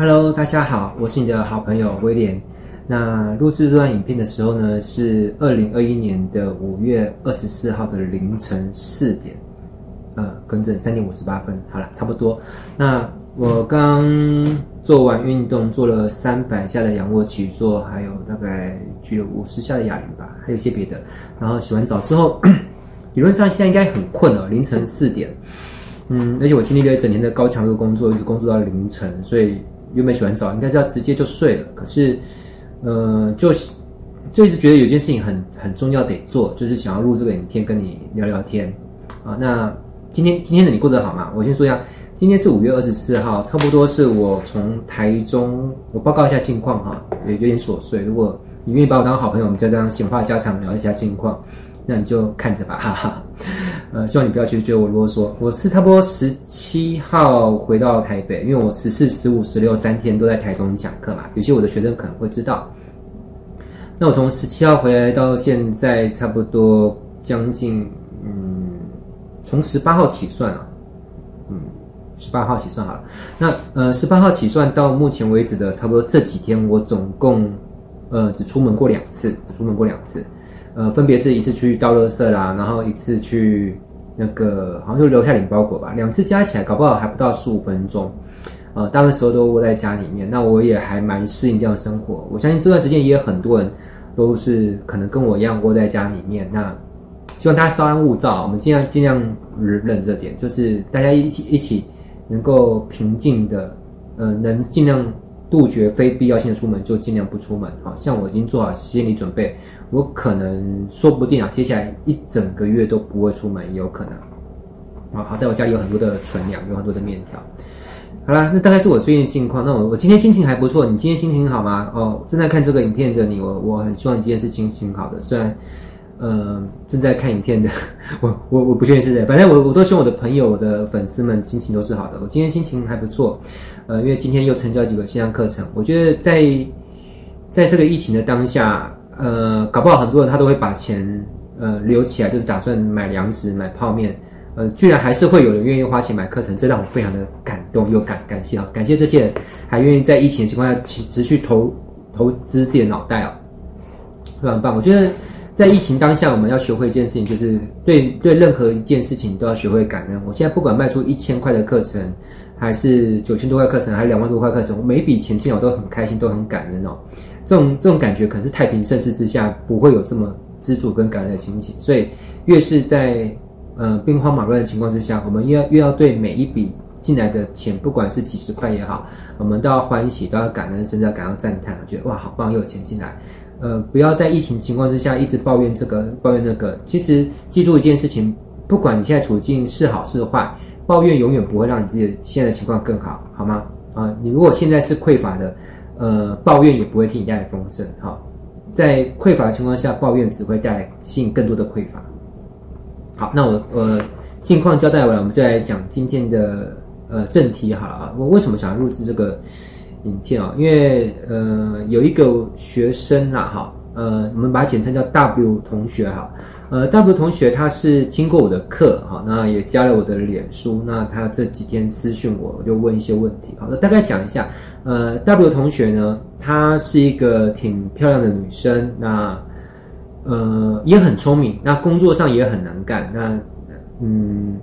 Hello，大家好，我是你的好朋友威廉。那录制这段影片的时候呢，是二零二一年的五月二十四号的凌晨四点，呃，更正三点五十八分。好了，差不多。那我刚做完运动，做了三百下的仰卧起坐，还有大概举了五十下的哑铃吧，还有一些别的。然后洗完澡之后，理论上现在应该很困了，凌晨四点。嗯，而且我经历了一整天的高强度工作，一直工作到凌晨，所以原本洗完澡应该是要直接就睡了，可是。呃，就就一直觉得有件事情很很重要得做，就是想要录这个影片跟你聊聊天啊。那今天今天的你过得好吗？我先说一下，今天是五月二十四号，差不多是我从台中，我报告一下近况哈，有有点琐碎。如果你愿意把我当好朋友，我们就这样闲话家常聊一下近况，那你就看着吧，哈哈。呃，希望你不要去觉得我啰嗦。我是差不多十七号回到台北，因为我十四、十五、十六三天都在台中讲课嘛。有些我的学生可能会知道。那我从十七号回来到现在，差不多将近嗯，从十八号起算啊，嗯，十八号起算好了。那呃，十八号起算到目前为止的差不多这几天，我总共呃只出门过两次，只出门过两次。呃，分别是一次去倒垃圾啦，然后一次去那个好像就留下领包裹吧，两次加起来搞不好还不到十五分钟。呃，大部分时候都窝在家里面，那我也还蛮适应这样生活。我相信这段时间也有很多人都是可能跟我一样窝在家里面。那希望大家稍安勿躁，我们尽量尽量忍忍着点，就是大家一起一起能够平静的，呃，能尽量杜绝非必要性的出门就尽量不出门。好，像我已经做好心理准备。我可能说不定啊，接下来一整个月都不会出门，也有可能。啊，好在我家里有很多的存粮，有很多的面条。好啦，那大概是我最近的近况。那我我今天心情还不错，你今天心情好吗？哦，正在看这个影片的你，我我很希望你今天是心情好的。虽然，呃，正在看影片的 我我我不确定是谁，反正我我都希望我的朋友、我的粉丝们心情都是好的。我今天心情还不错，呃，因为今天又成交几个线上课程。我觉得在在这个疫情的当下。呃，搞不好很多人他都会把钱呃留起来，就是打算买粮食、买泡面。呃，居然还是会有人愿意花钱买课程，这让我非常的感动又感感谢啊！感谢这些人还愿意在疫情的情况下持持续投投资自己的脑袋啊，非常棒。我觉得在疫情当下，我们要学会一件事情，就是对对任何一件事情都要学会感恩。我现在不管卖出一千块的课程，还是九千多块课程，还是两万多块课程，我每一笔钱进来我都很开心，都很感恩哦。这种这种感觉可能是太平盛世之下不会有这么知足跟感恩的心情，所以越是在呃兵荒马乱的情况之下，我们越要越要对每一笔进来的钱，不管是几十块也好，我们都要欢喜，都要感恩，甚至要感到赞叹，觉得哇好棒，又有钱进来。呃，不要在疫情情况之下一直抱怨这个抱怨那个。其实记住一件事情，不管你现在处境是好是坏，抱怨永远不会让你自己现在的情况更好，好吗？啊，你如果现在是匮乏的。呃，抱怨也不会替你带来丰盛。好，在匮乏的情况下，抱怨只会带来吸引更多的匮乏。好，那我呃，近况交代完了，我们就来讲今天的呃正题好了啊。我为什么想要录制这个影片啊？因为呃，有一个学生啊，哈，呃，我们把它简称叫 W 同学哈。呃，W 同学他是听过我的课哈，那也加了我的脸书，那他这几天私讯我，我就问一些问题。好，那大概讲一下。呃，W 同学呢，她是一个挺漂亮的女生，那呃也很聪明，那工作上也很能干。那嗯，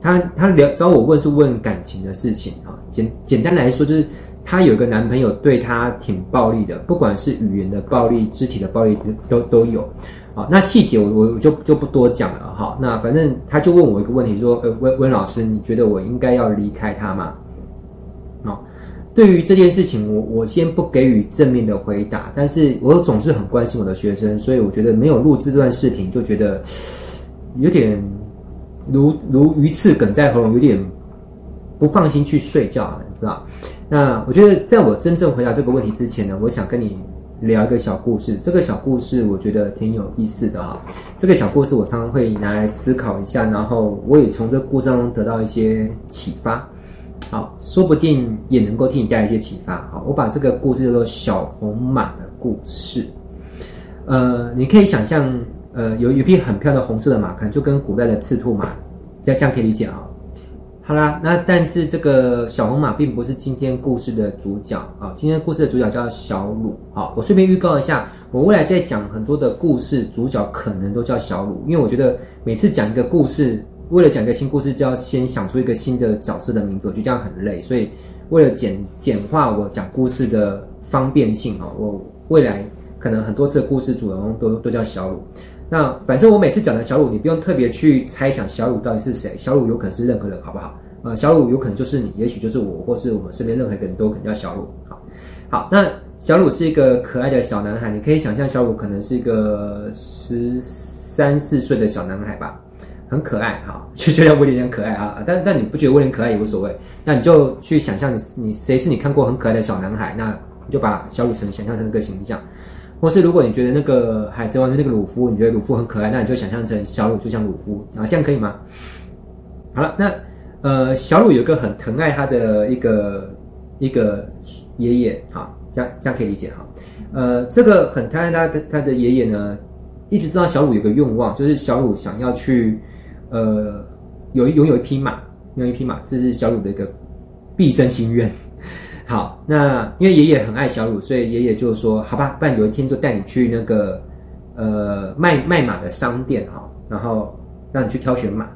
她她聊找我问是问感情的事情啊。简简单来说，就是她有一个男朋友对她挺暴力的，不管是语言的暴力、肢体的暴力都都有。好，那细节我我就就不多讲了哈。那反正她就问我一个问题，说呃温温老师，你觉得我应该要离开他吗？对于这件事情，我我先不给予正面的回答，但是我总是很关心我的学生，所以我觉得没有录制这段视频，就觉得有点如如鱼刺梗在喉咙，有点不放心去睡觉，你知道？那我觉得在我真正回答这个问题之前呢，我想跟你聊一个小故事。这个小故事我觉得挺有意思的哈。这个小故事我常常会拿来思考一下，然后我也从这个故事中得到一些启发。好，说不定也能够替你带来一些启发。好，我把这个故事叫做小红马的故事。呃，你可以想象，呃，有一匹很漂亮的红色的马，可能就跟古代的赤兔马，这样这样可以理解啊。好啦，那但是这个小红马并不是今天故事的主角啊，今天故事的主角叫小鲁。好，我顺便预告一下，我未来在讲很多的故事，主角可能都叫小鲁，因为我觉得每次讲一个故事，为了讲一个新故事，就要先想出一个新的角色的名字，我觉得这样很累，所以为了简简化我讲故事的方便性啊，我未来可能很多次的故事主人公都都叫小鲁。那反正我每次讲的小鲁，你不用特别去猜想小鲁到底是谁，小鲁有可能是任何人，好不好？呃，小鲁有可能就是你，也许就是我，或是我们身边任何一个人都可能叫小鲁。好，好，那小鲁是一个可爱的小男孩，你可以想象小鲁可能是一个十三四岁的小男孩吧，很可爱，哈，就觉得威廉很可爱啊。但但你不觉得威廉可爱也无所谓，那你就去想象你你谁是你看过很可爱的小男孩，那你就把小鲁成想象成那个形象。或是如果你觉得那个海贼王的那个鲁夫，你觉得鲁夫很可爱，那你就想象成小鲁就像鲁夫啊，这样可以吗？好了，那呃，小鲁有一个很疼爱他的一个一个爷爷，好，这样这样可以理解哈。呃，这个很疼爱他的他的爷爷呢，一直知道小鲁有个愿望，就是小鲁想要去呃有拥有一匹马，拥有一匹马，这是小鲁的一个毕生心愿。好，那因为爷爷很爱小鲁，所以爷爷就说：“好吧，不然有一天就带你去那个呃卖卖马的商店哈，然后让你去挑选马。”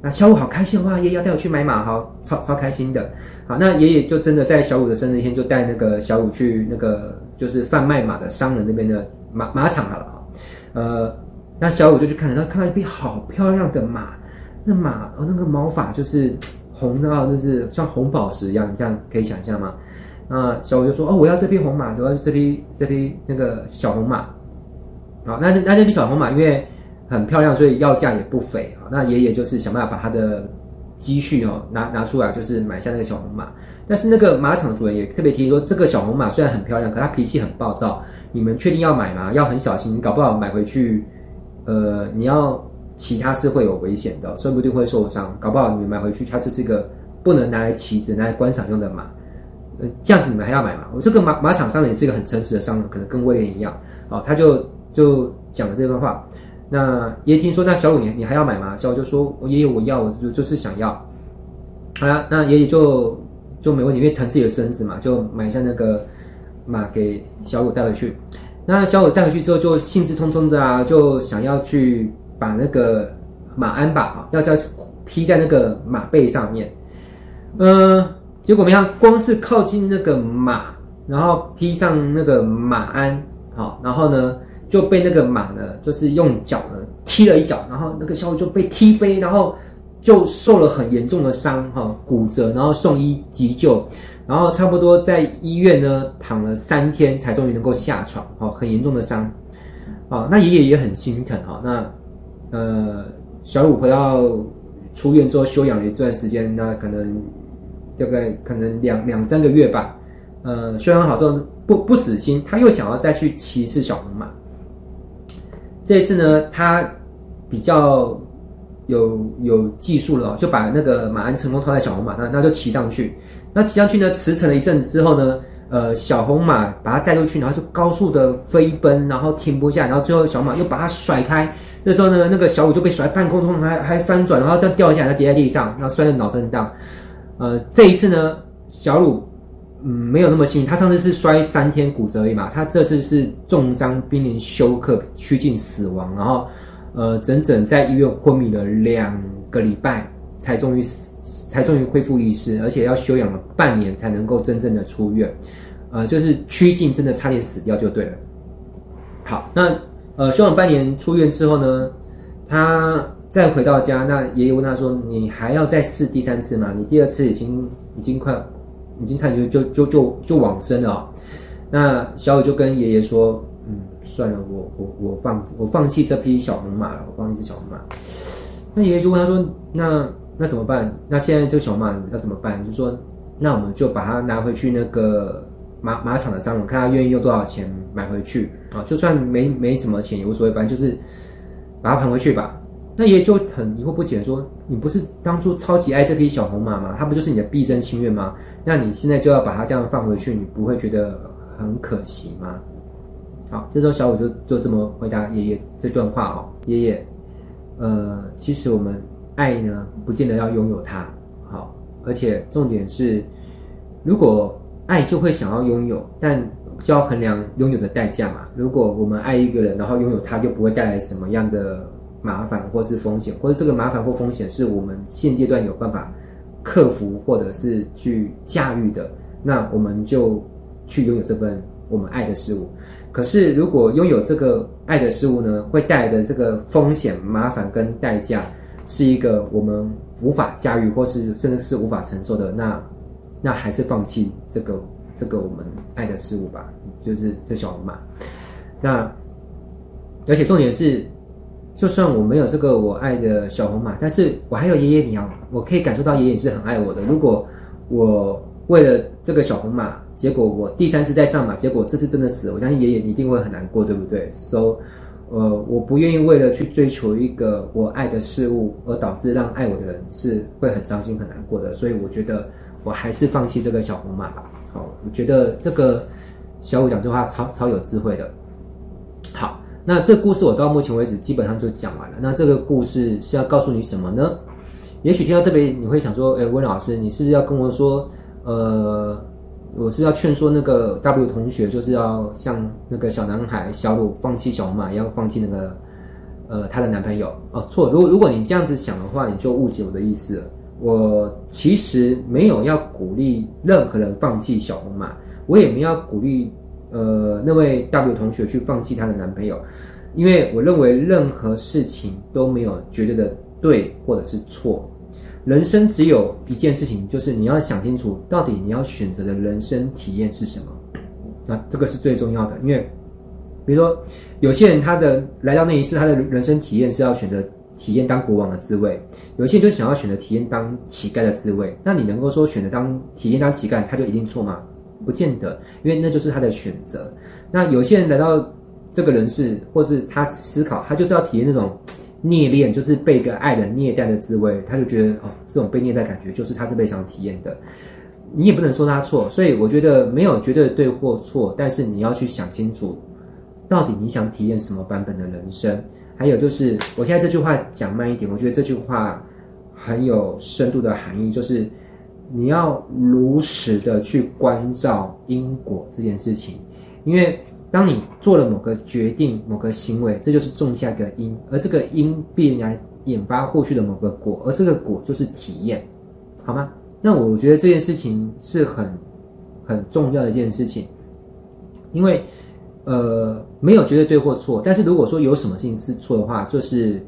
那小鲁好开心哇！爷爷要带我去买马，好，超超开心的。好，那爷爷就真的在小鲁的生日那天就带那个小鲁去那个就是贩卖马的商人那边的马马场好了哈。呃，那小鲁就去看，然后看到一匹好漂亮的马，那马哦那个毛发就是。红到就是像红宝石一样，这样可以想象吗？那小鲁就说：“哦，我要这匹红马，我要这匹这匹那个小红马。”好，那那这匹小红马因为很漂亮，所以要价也不菲啊。那爷爷就是想办法把他的积蓄哦拿拿出来，就是买下那个小红马。但是那个马场的主人也特别提醒说，这个小红马虽然很漂亮，可它脾气很暴躁。你们确定要买吗？要很小心，你搞不好买回去，呃，你要。骑它是会有危险的，说不定会受伤，搞不好你买回去它就是一个不能拿来骑，只拿来观赏用的马。呃，这样子你们还要买吗？我这个马马场商人也是一个很诚实的商人，可能跟威廉一样，哦，他就就讲了这段话。那爷爷听说，那小五你你还要买吗？小五就说：“我爷爷我要，我就就是想要。”好了，那爷爷就就没问题，因为疼自己的孙子嘛，就买下那个马给小五带回去。那小五带回去之后，就兴致冲冲的啊，就想要去。把那个马鞍吧，哈，要披在那个马背上面，嗯、结果没想到，光是靠近那个马，然后披上那个马鞍，好，然后呢就被那个马呢，就是用脚呢踢了一脚，然后那个小五就被踢飞，然后就受了很严重的伤，哈，骨折，然后送医急救，然后差不多在医院呢躺了三天，才终于能够下床，哈，很严重的伤，啊，那爷爷也很心疼，哈，那。呃，小五回到出院之后休养了一段时间，那可能大概可能两两三个月吧。呃，休养好之后不不死心，他又想要再去骑一次小红马。这一次呢，他比较有有技术了，就把那个马鞍成功套在小红马上，那就骑上去。那骑上去呢，驰骋了一阵子之后呢，呃，小红马把它带出去，然后就高速的飞奔，然后停不下，然后最后小马又把它甩开。这时候呢，那个小五就被甩半空中，还还翻转，然后再掉下来，跌在地上，然后摔得脑震荡。呃，这一次呢，小鲁嗯没有那么幸运，他上次是摔三天骨折而已嘛，他这次是重伤濒临休克，趋近死亡，然后呃整整在医院昏迷了两个礼拜，才终于，才终于恢复意识，而且要休养了半年才能够真正的出院，呃，就是趋近真的差点死掉就对了。好，那。呃，休养半年出院之后呢，他再回到家，那爷爷问他说：“你还要再试第三次吗？你第二次已经已经快，已经差点就就就就往生了。”那小五就跟爷爷说：“嗯，算了，我我我放我放弃这匹小红马了，我放弃这小红马。”那爷爷就问他说：“那那怎么办？那现在这个小马要怎么办？”就说：“那我们就把它拿回去那个。”马马场的商人看他愿意用多少钱买回去啊？就算没没什么钱也无所谓，反正就是把它盘回去吧。那爷爷就很疑惑不解说：“你不是当初超级爱这匹小红马吗？它不就是你的毕生心愿吗？那你现在就要把它这样放回去，你不会觉得很可惜吗？”好，这时候小五就就这么回答爷爷这段话哦：“爷爷，呃，其实我们爱呢，不见得要拥有它。好，而且重点是，如果爱就会想要拥有，但就要衡量拥有的代价嘛。如果我们爱一个人，然后拥有他，就不会带来什么样的麻烦或是风险，或者这个麻烦或风险是我们现阶段有办法克服或者是去驾驭的，那我们就去拥有这份我们爱的事物。可是，如果拥有这个爱的事物呢，会带来的这个风险、麻烦跟代价，是一个我们无法驾驭，或是甚至是无法承受的，那那还是放弃这个这个我们爱的事物吧，就是这小红马。那而且重点是，就算我没有这个我爱的小红马，但是我还有爷爷你哦，我可以感受到爷爷是很爱我的。如果我为了这个小红马，结果我第三次再上马，结果这次真的死了，我相信爷爷一定会很难过，对不对？So，呃，我不愿意为了去追求一个我爱的事物，而导致让爱我的人是会很伤心很难过的。所以我觉得我还是放弃这个小红马吧。好，我觉得这个小五讲这话超超有智慧的。好，那这故事我到目前为止基本上就讲完了。那这个故事是要告诉你什么呢？也许听到这边你会想说，哎，温老师，你是不是要跟我说，呃？我是要劝说那个 W 同学，就是要像那个小男孩小鲁放弃小红马，要放弃那个呃他的男朋友哦。错，如果如果你这样子想的话，你就误解我的意思了。我其实没有要鼓励任何人放弃小红马，我也没有要鼓励呃那位 W 同学去放弃她的男朋友，因为我认为任何事情都没有绝对的对或者是错。人生只有一件事情，就是你要想清楚，到底你要选择的人生体验是什么。那这个是最重要的，因为比如说有些人他的来到那一世，他的人生体验是要选择体验当国王的滋味；有些人就想要选择体验当乞丐的滋味。那你能够说选择当体验当乞丐，他就一定错吗？不见得，因为那就是他的选择。那有些人来到这个人世，或是他思考，他就是要体验那种。虐恋就是被一个爱人虐待的滋味，他就觉得哦，这种被虐待感觉就是他这辈子想体验的。你也不能说他错，所以我觉得没有绝对的对或错，但是你要去想清楚，到底你想体验什么版本的人生。还有就是，我现在这句话讲慢一点，我觉得这句话很有深度的含义，就是你要如实的去关照因果这件事情，因为。当你做了某个决定、某个行为，这就是种下一个因，而这个因必然引发后续的某个果，而这个果就是体验，好吗？那我觉得这件事情是很很重要的一件事情，因为呃没有绝对对或错，但是如果说有什么事情是错的话，就是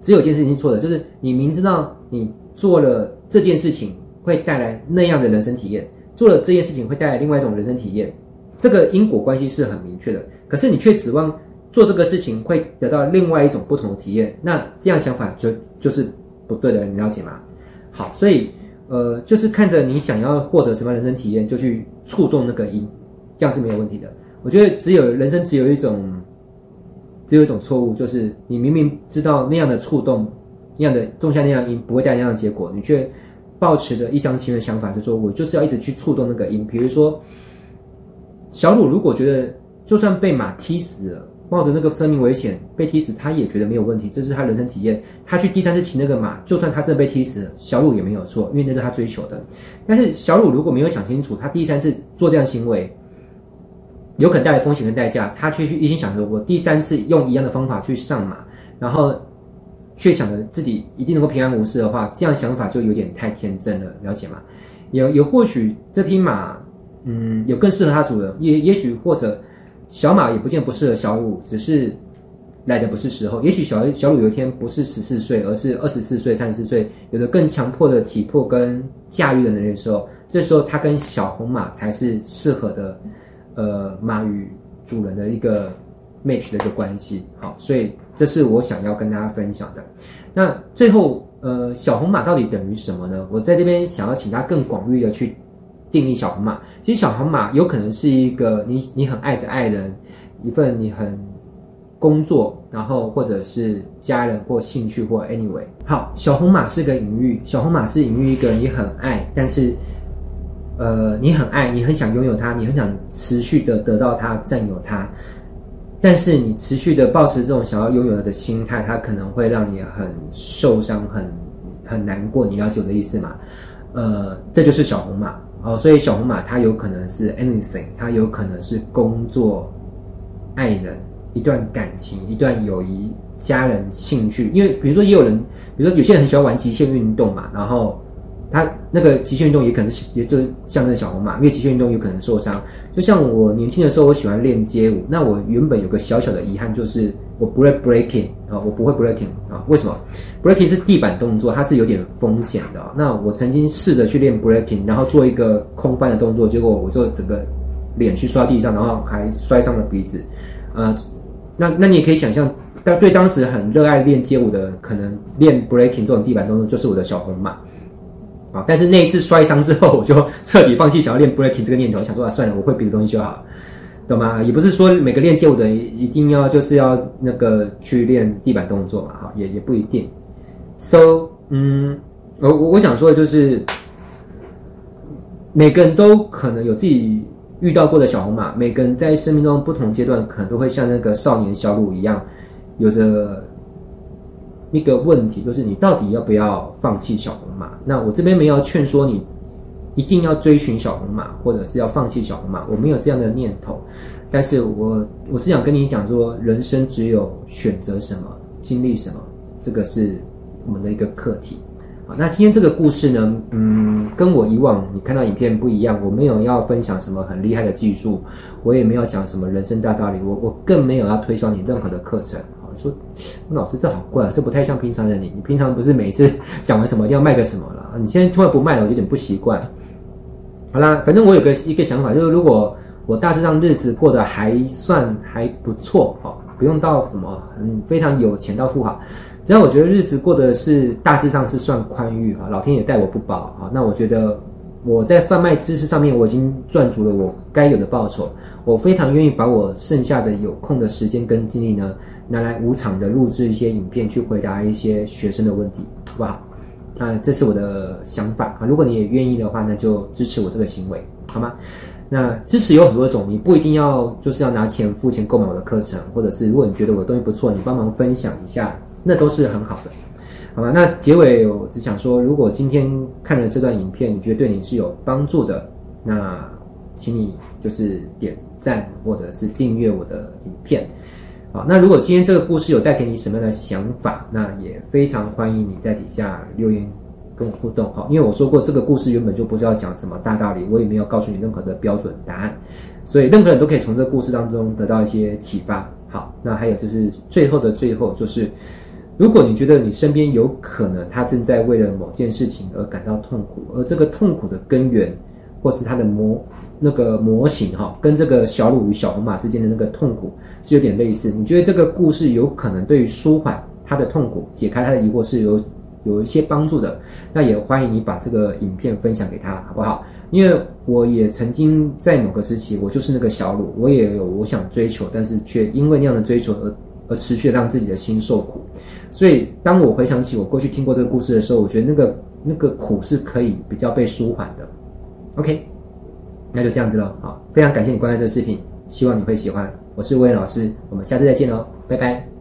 只有一件事情是错的，就是你明知道你做了这件事情会带来那样的人生体验，做了这件事情会带来另外一种人生体验。这个因果关系是很明确的，可是你却指望做这个事情会得到另外一种不同的体验，那这样想法就就是不对的，你了解吗？好，所以呃，就是看着你想要获得什么人生体验，就去触动那个因，这样是没有问题的。我觉得只有人生只有一种，只有一种错误，就是你明明知道那样的触动，那样的种下那样因不会带来那样的结果，你却抱持着一厢情愿的想法，就说我就是要一直去触动那个音，比如说。小鲁如果觉得就算被马踢死了，冒着那个生命危险被踢死，他也觉得没有问题，这是他人生体验。他去第三次骑那个马，就算他真的被踢死了，小鲁也没有错，因为那是他追求的。但是小鲁如果没有想清楚，他第三次做这样行为有可能带来风险跟代价，他却去一心想着我第三次用一样的方法去上马，然后却想着自己一定能够平安无事的话，这样想法就有点太天真了，了解吗？有有或许这匹马。嗯，有更适合它主人，也也许或者小马也不见不适合小鲁，只是来的不是时候。也许小小鲁有一天不是十四岁，而是二十四岁、三十四岁，有着更强迫的体魄跟驾驭的能力的时候，这时候他跟小红马才是适合的，呃，马与主人的一个 match 的一个关系。好，所以这是我想要跟大家分享的。那最后，呃，小红马到底等于什么呢？我在这边想要请他更广域的去。定义小红马，其实小红马有可能是一个你你很爱的爱人，一份你很工作，然后或者是家人或兴趣或 anyway。好，小红马是个隐喻，小红马是隐喻一个你很爱，但是呃你很爱，你很想拥有它，你很想持续的得到它，占有它，但是你持续的抱持这种想要拥有的心态，它可能会让你很受伤，很很难过。你了解我的意思吗？呃，这就是小红马哦。所以小红马它有可能是 anything，它有可能是工作、爱人、一段感情、一段友谊、家人、兴趣。因为比如说也有人，比如说有些人很喜欢玩极限运动嘛，然后。他那个极限运动也可能是，也就像那个小红马，因为极限运动有可能受伤。就像我年轻的时候，我喜欢练街舞，那我原本有个小小的遗憾，就是我不会 breaking 啊，我不会 breaking 啊。为什么？breaking 是地板动作，它是有点风险的。那我曾经试着去练 breaking，然后做一个空翻的动作，结果我就整个脸去刷地上，然后还摔伤了鼻子。呃，那那你也可以想象，但对当时很热爱练街舞的，可能练 breaking 这种地板动作就是我的小红马。但是那一次摔伤之后，我就彻底放弃想要练 breaking 这个念头，想说啊，算了，我会别的东西就好，懂吗？也不是说每个练街舞的人一定要就是要那个去练地板动作嘛，哈，也也不一定。So，嗯，我我我想说的就是，每个人都可能有自己遇到过的小红马，每个人在生命中不同阶段，可能都会像那个少年小鲁一样，有着。一个问题就是你到底要不要放弃小红马？那我这边没有劝说你一定要追寻小红马，或者是要放弃小红马，我没有这样的念头。但是我我是想跟你讲说，人生只有选择什么，经历什么，这个是我们的一个课题。好，那今天这个故事呢，嗯，跟我以往你看到影片不一样，我没有要分享什么很厉害的技术，我也没有讲什么人生大道理，我我更没有要推销你任何的课程。说，我老师，这好怪啊，这不太像平常的你。你平常不是每次讲完什么一定要卖个什么了？你现在突然不卖了，我有点不习惯。好啦，反正我有个一个想法，就是如果我大致上日子过得还算还不错，哦，不用到什么很非常有钱到富豪，只要我觉得日子过得是大致上是算宽裕啊，老天也待我不薄啊，那我觉得我在贩卖知识上面我已经赚足了我该有的报酬，我非常愿意把我剩下的有空的时间跟精力呢。拿来无偿的录制一些影片，去回答一些学生的问题，好不好？那，这是我的想法啊。如果你也愿意的话，那就支持我这个行为，好吗？那支持有很多种，你不一定要就是要拿钱付钱购买我的课程，或者是如果你觉得我的东西不错，你帮忙分享一下，那都是很好的，好吗？那结尾我只想说，如果今天看了这段影片，你觉得对你是有帮助的，那请你就是点赞或者是订阅我的影片。好，那如果今天这个故事有带给你什么样的想法，那也非常欢迎你在底下留言跟我互动。好，因为我说过这个故事原本就不知道讲什么大道理，我也没有告诉你任何的标准答案，所以任何人都可以从这个故事当中得到一些启发。好，那还有就是最后的最后，就是如果你觉得你身边有可能他正在为了某件事情而感到痛苦，而这个痛苦的根源或是他的模那个模型哈，跟这个小鲁与小红马之间的那个痛苦。是有点类似，你觉得这个故事有可能对于舒缓他的痛苦、解开他的疑惑是有有一些帮助的，那也欢迎你把这个影片分享给他，好不好？因为我也曾经在某个时期，我就是那个小鲁，我也有我想追求，但是却因为那样的追求而而持续让自己的心受苦。所以当我回想起我过去听过这个故事的时候，我觉得那个那个苦是可以比较被舒缓的。OK，那就这样子喽。好，非常感谢你观看这个视频，希望你会喜欢。我是薇薇老师，我们下次再见喽，拜拜。